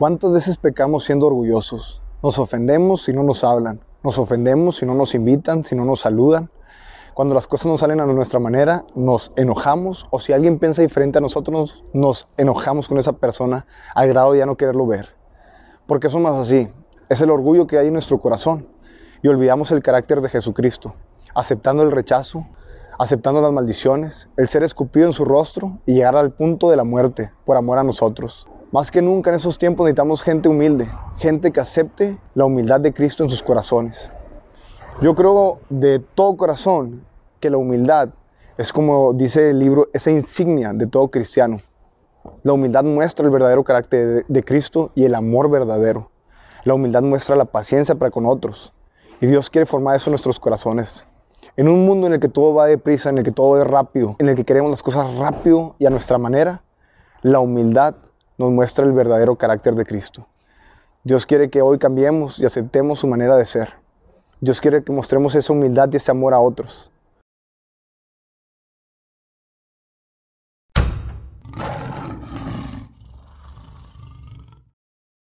¿Cuántas veces pecamos siendo orgullosos? Nos ofendemos si no nos hablan, nos ofendemos si no nos invitan, si no nos saludan. Cuando las cosas no salen a nuestra manera, nos enojamos o si alguien piensa diferente a nosotros, nos enojamos con esa persona al grado de ya no quererlo ver. Porque somos así. Es el orgullo que hay en nuestro corazón y olvidamos el carácter de Jesucristo, aceptando el rechazo, aceptando las maldiciones, el ser escupido en su rostro y llegar al punto de la muerte por amor a nosotros. Más que nunca en esos tiempos necesitamos gente humilde, gente que acepte la humildad de Cristo en sus corazones. Yo creo de todo corazón que la humildad es como dice el libro, esa insignia de todo cristiano. La humildad muestra el verdadero carácter de, Cristo y el amor verdadero. La humildad muestra la paciencia para con otros. Y Dios quiere formar eso en nuestros corazones. En un mundo en el que todo va deprisa, en el que todo es rápido, en el que queremos las cosas rápido y a nuestra manera, la humildad nos muestra el verdadero carácter de Cristo. Dios quiere que hoy cambiemos y aceptemos su manera de ser. Dios quiere que mostremos esa humildad y ese amor a otros.